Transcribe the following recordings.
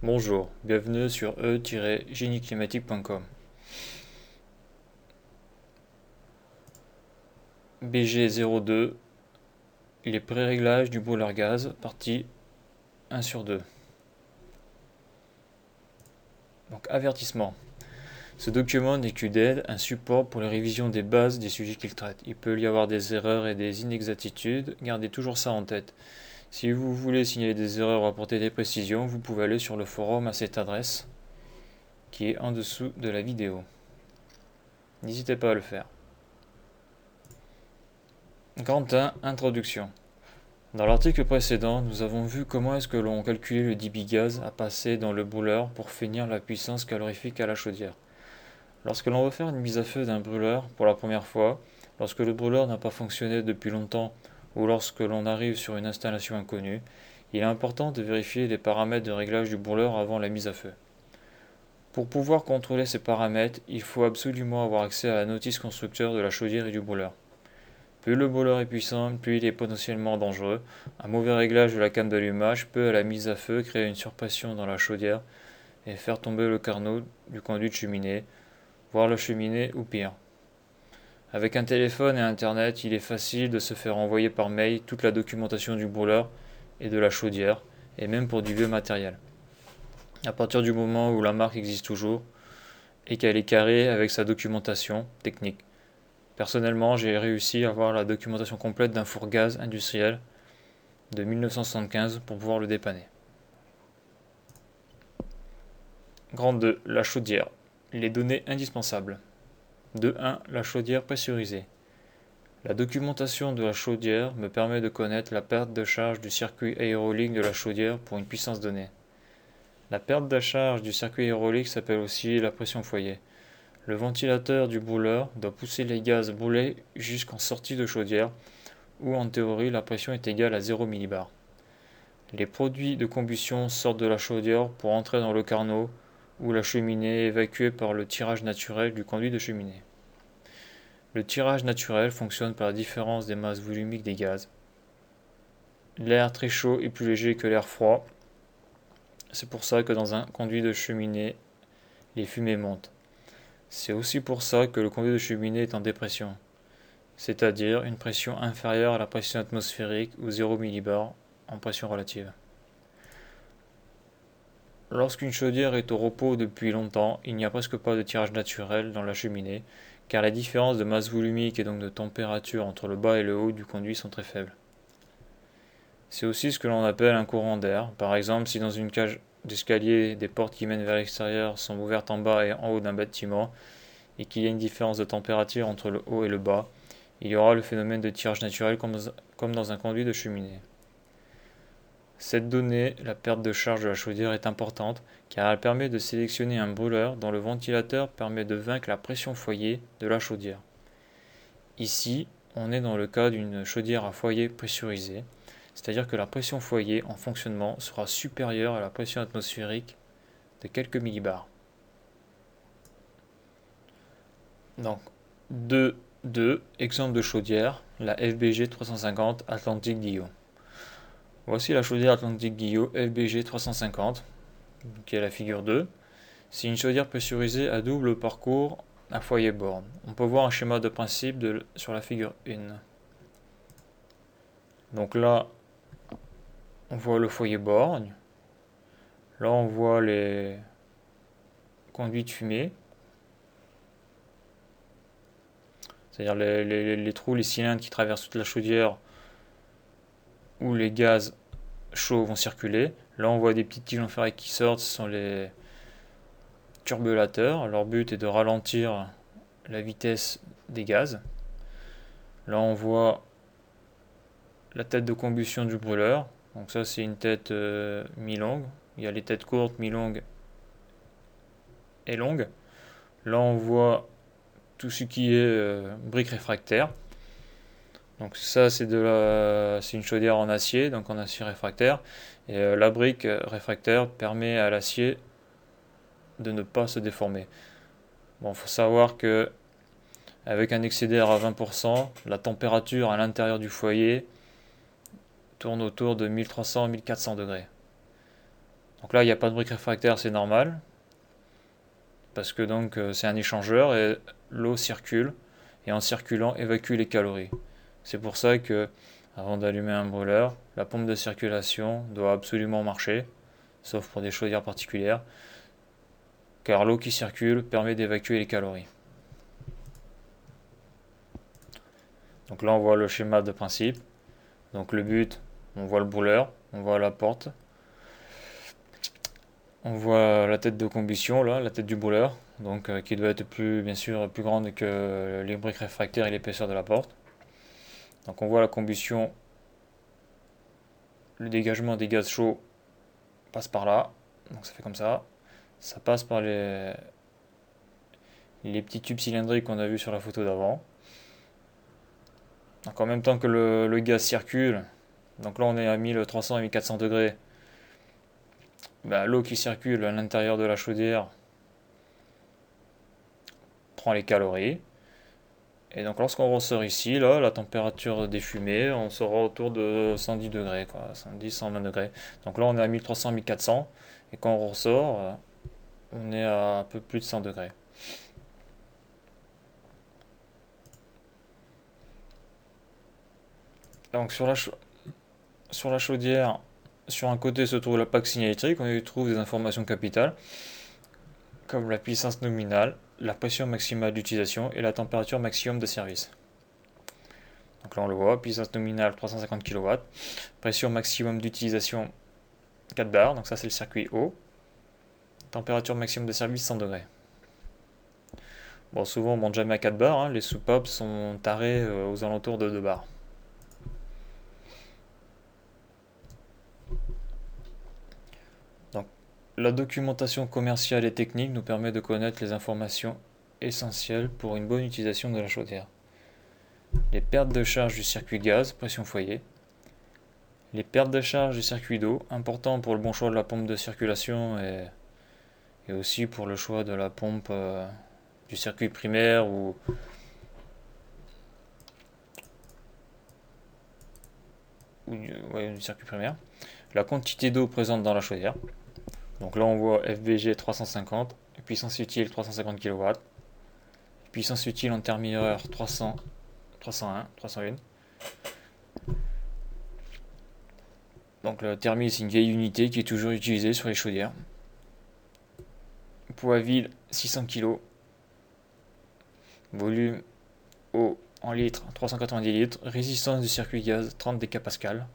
Bonjour, bienvenue sur e-génieclimatique.com. BG02, les pré-réglages du brûleur gaz, partie 1 sur 2. Donc avertissement. Ce document n'est aide, un support pour les révisions des bases des sujets qu'il traite. Il peut y avoir des erreurs et des inexactitudes, gardez toujours ça en tête. Si vous voulez signaler des erreurs ou apporter des précisions, vous pouvez aller sur le forum à cette adresse qui est en dessous de la vidéo. N'hésitez pas à le faire. 1, introduction. Dans l'article précédent, nous avons vu comment est-ce que l'on calculait le débit gaz à passer dans le brûleur pour finir la puissance calorifique à la chaudière. Lorsque l'on veut faire une mise à feu d'un brûleur pour la première fois, lorsque le brûleur n'a pas fonctionné depuis longtemps ou lorsque l'on arrive sur une installation inconnue, il est important de vérifier les paramètres de réglage du brûleur avant la mise à feu. Pour pouvoir contrôler ces paramètres, il faut absolument avoir accès à la notice constructeur de la chaudière et du brûleur. Plus le brûleur est puissant, plus il est potentiellement dangereux. Un mauvais réglage de la canne d'allumage peut, à la mise à feu, créer une surpression dans la chaudière et faire tomber le carnot du conduit de cheminée, voire la cheminée ou pire. Avec un téléphone et Internet, il est facile de se faire envoyer par mail toute la documentation du brûleur et de la chaudière, et même pour du vieux matériel. À partir du moment où la marque existe toujours, et qu'elle est carrée avec sa documentation technique. Personnellement, j'ai réussi à avoir la documentation complète d'un four gaz industriel de 1975 pour pouvoir le dépanner. Grande 2. La chaudière. Les données indispensables. 2.1 La chaudière pressurisée. La documentation de la chaudière me permet de connaître la perte de charge du circuit aérolique de la chaudière pour une puissance donnée. La perte de charge du circuit aérolique s'appelle aussi la pression foyer. Le ventilateur du brûleur doit pousser les gaz brûlés jusqu'en sortie de chaudière, où en théorie la pression est égale à 0 millibar. Les produits de combustion sortent de la chaudière pour entrer dans le carnot ou la cheminée évacuée par le tirage naturel du conduit de cheminée. Le tirage naturel fonctionne par la différence des masses volumiques des gaz. L'air très chaud est plus léger que l'air froid. C'est pour ça que dans un conduit de cheminée, les fumées montent. C'est aussi pour ça que le conduit de cheminée est en dépression, c'est-à-dire une pression inférieure à la pression atmosphérique ou 0 millibar en pression relative. Lorsqu'une chaudière est au repos depuis longtemps, il n'y a presque pas de tirage naturel dans la cheminée, car les différences de masse volumique et donc de température entre le bas et le haut du conduit sont très faibles. C'est aussi ce que l'on appelle un courant d'air. Par exemple, si dans une cage d'escalier, des portes qui mènent vers l'extérieur sont ouvertes en bas et en haut d'un bâtiment, et qu'il y a une différence de température entre le haut et le bas, il y aura le phénomène de tirage naturel comme dans un conduit de cheminée. Cette donnée, la perte de charge de la chaudière, est importante car elle permet de sélectionner un brûleur dont le ventilateur permet de vaincre la pression foyer de la chaudière. Ici, on est dans le cas d'une chaudière à foyer pressurisée, c'est-à-dire que la pression foyer en fonctionnement sera supérieure à la pression atmosphérique de quelques millibars. Donc, 2, 2, exemple de chaudière, la FBG 350 Atlantique Guillaume. Voici la chaudière Atlantique Guillot FBG 350, qui est la figure 2. C'est une chaudière pressurisée à double parcours à foyer borne. On peut voir un schéma de principe sur la figure 1. Donc là, on voit le foyer borgne. Là, on voit les conduits de fumée. C'est-à-dire les, trous, les cylindres qui traversent toute la chaudière où les gaz chauds vont circuler. Là, on voit des petits tiges en ferraille qui sortent, ce sont les turbulateurs. Leur but est de ralentir la vitesse des gaz. Là, on voit la tête de combustion du brûleur. Donc ça, c'est une tête euh, mi-longue. Il y a les têtes courtes, mi-longues et longues. Là, on voit tout ce qui est euh, briques réfractaires. Donc ça c'est de la, c'est une chaudière en acier, donc en acier réfractaire. Et euh, la brique euh, réfractaire permet à l'acier de ne pas se déformer. Bon, faut savoir que avec un excédère à 20%, la température à l'intérieur du foyer tourne autour de 1300-1400 degrés. Donc là, il n'y a pas de brique réfractaire, c'est normal. Parce que donc c'est un échangeur et l'eau circule et en circulant évacue les calories. C'est pour ça que avant d'allumer un brûleur, la pompe de circulation doit absolument marcher, sauf pour des chaudières particulières, car l'eau qui circule permet d'évacuer les calories. Donc là on voit le schéma de principe. Donc le but, on voit le brûleur, on voit la porte, on voit la tête de combustion là, la tête du brûleur, donc euh, qui doit être bien sûr plus grande que les briques réfractaires et l'épaisseur de la porte. Donc on voit la combustion, le dégagement des gaz chauds passe par là, donc ça fait comme ça. Ça passe par les, petits tubes cylindriques qu'on a vu sur la photo d'avant. Donc en même temps que le, gaz circule, donc là on est à 1300 et 1400 degrés, bah, l'eau qui circule à l'intérieur de la chaudière prend les calories. Et donc lorsqu'on ressort ici, là, la température des fumées, on sera autour de 110 degrés, quoi, 110, 120 degrés. Donc là on est à 1300, 1400, et quand on ressort, euh, on est à un peu plus de 100 degrés. Donc sur la, sur la chaudière, sur un côté se trouve la plaque signalétique, on y trouve des informations capitales, comme la puissance nominale, la pression maximale d'utilisation et la température maximum de service. Donc là on le voit, puissance nominale 350 kW, pression maximum d'utilisation 4 bars, donc ça c'est le circuit haut, température maximum de service 100 degrés. Bon souvent on monte jamais à 4 bars, hein. les soupapes sont tarés euh, aux alentours de 2 bars. La documentation commerciale et technique nous permet de connaître les informations essentielles pour une bonne utilisation de la chaudière. Les pertes de charge du circuit gaz, pression foyer. Les pertes de charge du circuit d'eau, important pour le bon choix de la pompe de circulation et, aussi pour le choix de la pompe euh, du circuit primaire ou du circuit primaire. La quantité d'eau présente dans la chaudière. Donc là, on voit FBG 350, puissance utile 350 kW, puissance utile en thermideur 300, 301, 301. Donc le thermi, c'est une vieille unité qui est toujours utilisée sur les chaudières. Poids vide 600 kg. Volume eau en litres 390 litres. Résistance du circuit gaz 30 décapascal.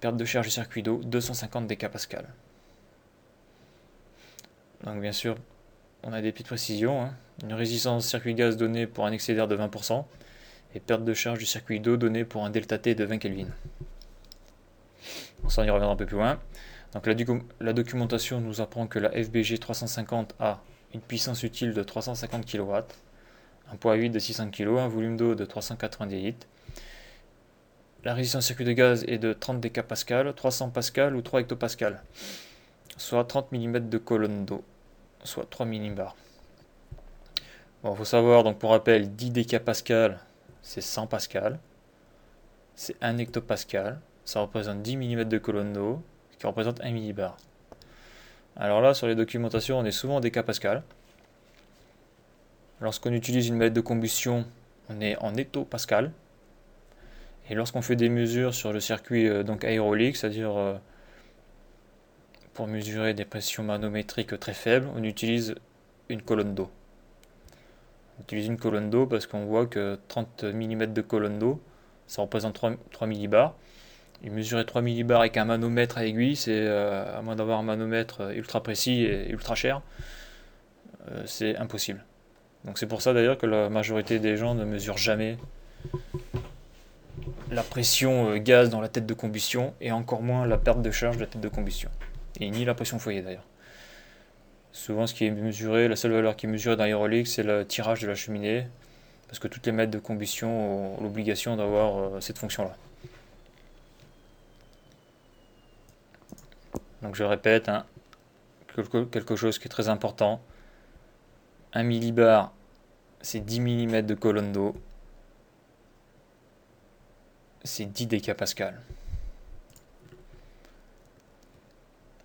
Perte de charge du circuit d'eau 250 décapascal. Donc bien sûr, on a des petites précisions. Hein. Une résistance circuit gaz donnée pour un excédent de 20% et perte de charge du circuit d'eau donnée pour un delta T de 20 Kelvin. On s'en y reviendra un peu plus loin. Donc la, la, documentation nous apprend que la FBG 350 a une puissance utile de 350 kW, un poids vide de 600 kg, un volume d'eau de 390 litres. La résistance circuit de gaz est de 30 décapascal, 300 pascal ou 3 hectopascal soit 30 mm de colonne d'eau, soit 3 millibar. Bon, faut savoir, donc pour rappel, 10 décapascal, c'est 100 pascal, c'est 1 hectopascal, ça représente 10 mm de colonne d'eau, ce qui représente 1 millibar. Alors là, sur les documentations, on est souvent en décapascal. Lorsqu'on utilise une mètre de combustion, on est en hectopascal. Et lorsqu'on fait des mesures sur le circuit euh, aérolique, c'est-à-dire euh, pour mesurer des pressions manométriques très faibles, on utilise une colonne d'eau. On utilise une colonne d'eau parce qu'on voit que 30 mm de colonne d'eau, ça représente 3, 3 millibars. Et mesurer 3 millibars avec un manomètre à aiguille, c'est euh, à moins d'avoir un manomètre ultra précis et ultra cher, euh, c'est impossible. Donc c'est pour ça d'ailleurs que la majorité des gens ne mesurent jamais la pression euh, gaz dans la tête de combustion et encore moins la perte de charge de la tête de combustion et ni la pression foyer d'ailleurs. Souvent, ce qui est mesuré, la seule valeur qui est mesurée dans l'aérolique, c'est le tirage de la cheminée, parce que toutes les mètres de combustion ont l'obligation d'avoir euh, cette fonction-là. Donc je répète, hein, quelque chose qui est très important. 1 millibar, c'est 10 mm de colonne d'eau. C'est 10 décapascal.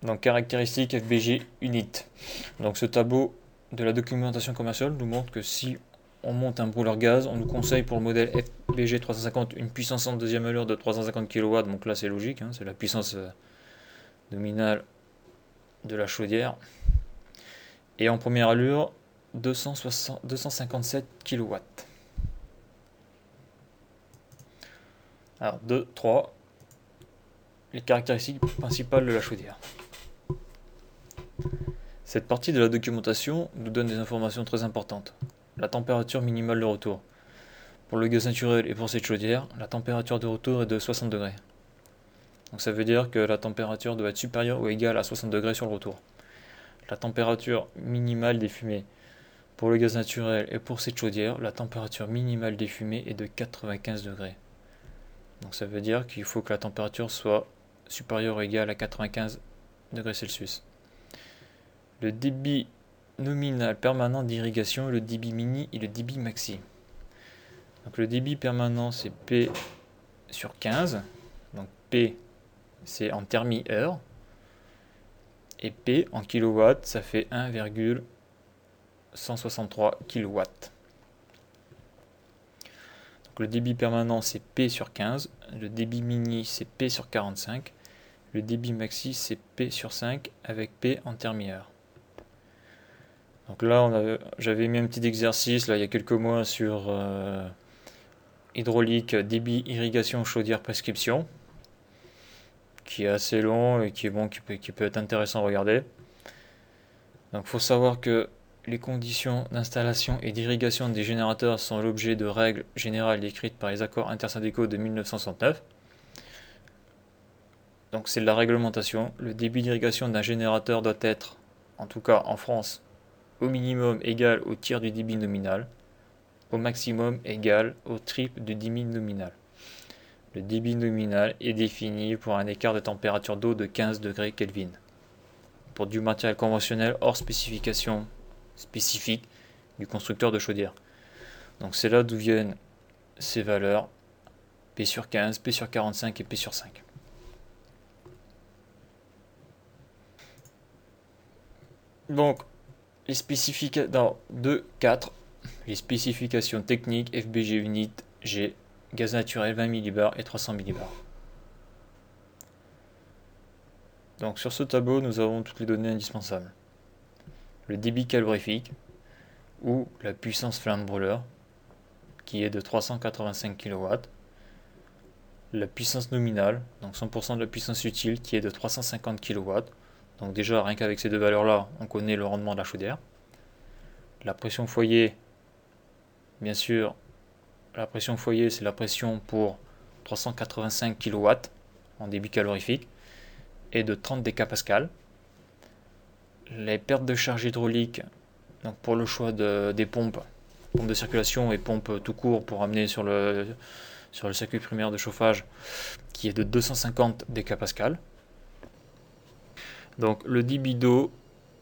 Donc caractéristiques FBG unit. Donc ce tableau de la documentation commerciale nous montre que si on monte un brûleur gaz, on nous conseille pour le modèle FBG 350 une puissance en deuxième allure de 350 kW. Donc là c'est logique, hein, c'est la puissance euh, nominale de la chaudière. Et en première allure 257 kW. Alors 2, 3. Les caractéristiques principales de la chaudière. Cette partie de la documentation nous donne des informations très importantes. La température minimale de retour. Pour le gaz naturel et pour cette chaudière, la température de retour est de 60 degrés. Donc ça veut dire que la température doit être supérieure ou égale à 60 degrés sur le retour. La température minimale des fumées. Pour le gaz naturel et pour cette chaudière, la température minimale des fumées est de 95 degrés. Donc ça veut dire qu'il faut que la température soit supérieure ou égale à 95 degrés Celsius. Le débit nominal permanent d'irrigation, le débit mini et le débit maxi. Donc le débit permanent c'est P sur 15. Donc P c'est en thermi-heure. Et P en kilowatts, ça fait 1,163 kW. Donc le débit permanent c'est P sur 15, le débit mini c'est P sur 45, le débit maxi c'est P sur 5 avec P en thermi-heure. Donc là, j'avais mis un petit exercice là, il y a quelques mois sur euh, hydraulique, débit, irrigation, chaudière, prescription, qui est assez long et qui est bon, qui peut, être intéressant à regarder. Donc il faut savoir que les conditions d'installation et d'irrigation des générateurs sont l'objet de règles générales décrites par les accords intersyndicaux de 1969. Donc c'est de la réglementation. Le débit d'irrigation d'un générateur doit être, en tout cas en France, au minimum égal au tiers du débit nominal, au maximum égal au triple du débit nominal. Le débit nominal est défini pour un écart de température d'eau de 15 degrés Kelvin. Pour du matériel conventionnel hors spécification spécifique du constructeur de chaudière. Donc c'est là d'où viennent ces valeurs P sur 15, P sur 45 et P sur 5. Donc les spécifications dans 2, 4, les spécifications techniques FBG Unit G, gaz naturel 20 millibars et 300 millibars. Donc sur ce tableau, nous avons toutes les données indispensables. Le débit calorifique ou la puissance flamme brûleur qui est de 385 kW. La puissance nominale, donc 100% de la puissance utile qui est de 350 kW donc déjà, rien qu'avec ces deux valeurs-là, on connaît le rendement de la chaudière. La pression foyer, bien sûr, la pression foyer, c'est la pression pour 385 kW en débit calorifique et de 30 décapascales. Les pertes de charge hydraulique, donc pour le choix des pompes, pompes de circulation et pompes tout court pour amener sur le, circuit primaire de chauffage, qui est de 250 décapascales. Donc le débit d'eau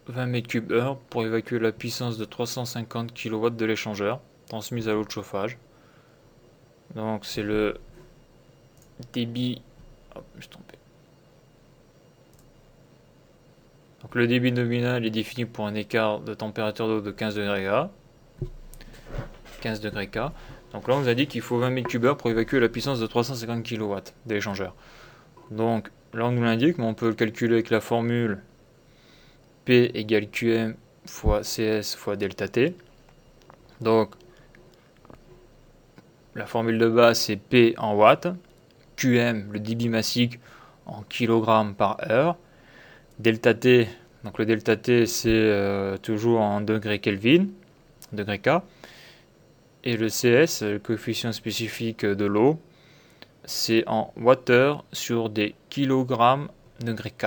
20 m3 pour évacuer la puissance de 350 kW de l'échangeur transmise à l'eau de chauffage. Donc c'est le débit Donc le débit nominal est défini pour un écart de température d'eau de 15 degrés K. 15 degrés K. Donc là on nous a dit qu'il faut 20 m3 pour évacuer la puissance de 350 kW de l'échangeur. Donc Nous l'indique, mais on peut le calculer avec la formule P égale QM fois CS fois delta T. Donc, la formule de base, c'est P en watts, QM, le débit massique, en kilogrammes par heure, delta T, donc le delta T, c'est euh, toujours en degrés Kelvin, degrés K, et le CS, le coefficient spécifique de l'eau, c'est en wattheure sur des kilogrammes degré K.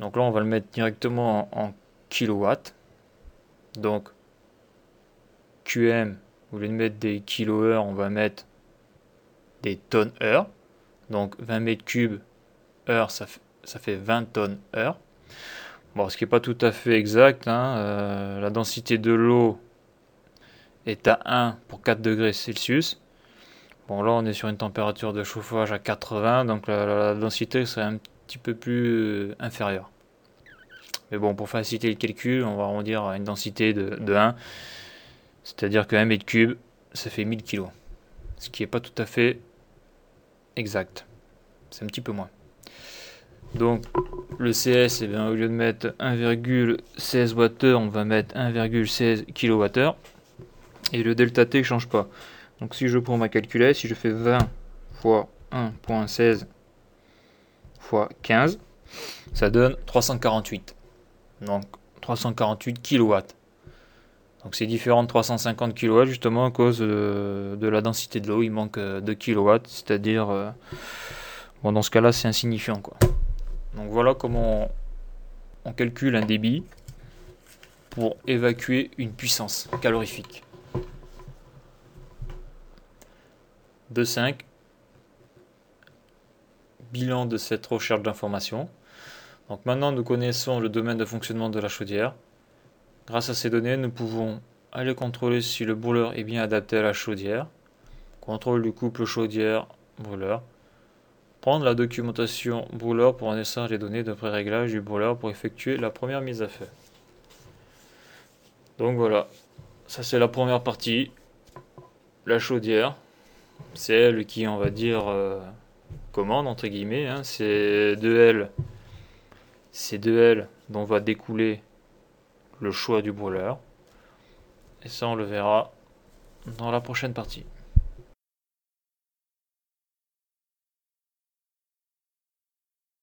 Donc là, on va le mettre directement en, kilowatts. Donc, QM, au lieu de mettre des kilo-heures, on va mettre des tonnes-heure. Donc, 20 mètres cubes heure, ça, fait 20 tonnes heure. Bon, ce qui n'est pas tout à fait exact. Hein, euh, la densité de l'eau est à 1 pour 4 degrés Celsius. Bon, là, on est sur une température de chauffage à 80, donc la, densité serait un petit peu plus inférieur. Mais bon, pour faciliter le calcul, on va arrondir à une densité de, de 1. C'est-à-dire que 1 mètre cube, ça fait 1000 kg. Ce qui n'est pas tout à fait exact. C'est un petit peu moins. Donc le CS, eh bien, au lieu de mettre 1,16 Wh, on va mettre 1,16 kWh. Et le delta T ne change pas. Donc si je prends ma calculette, si je fais 20 fois 1.16 fois 15, ça donne 348. Donc 348 kW. Donc c'est différent de 350 kW justement à cause de, la densité de l'eau. Il manque 2 kW, c'est-à-dire, euh, bon, dans ce cas-là, c'est insignifiant. Quoi. Donc voilà comment on, calcule un débit pour évacuer une puissance calorifique. 2.5 Bilan de cette recherche d'informations. Donc maintenant nous connaissons le domaine de fonctionnement de la chaudière. Grâce à ces données, nous pouvons aller contrôler si le brûleur est bien adapté à la chaudière. Contrôle du couple chaudière-brûleur. Prendre la documentation brûleur pour en les données de pré-réglage du brûleur pour effectuer la première mise à feu. Donc voilà, ça c'est la première partie. La chaudière, c'est elle qui, on va dire, euh, commande entre guillemets. Hein. C'est de elle, c'est de elle dont va découler le choix du brûleur. Et ça, on le verra dans la prochaine partie.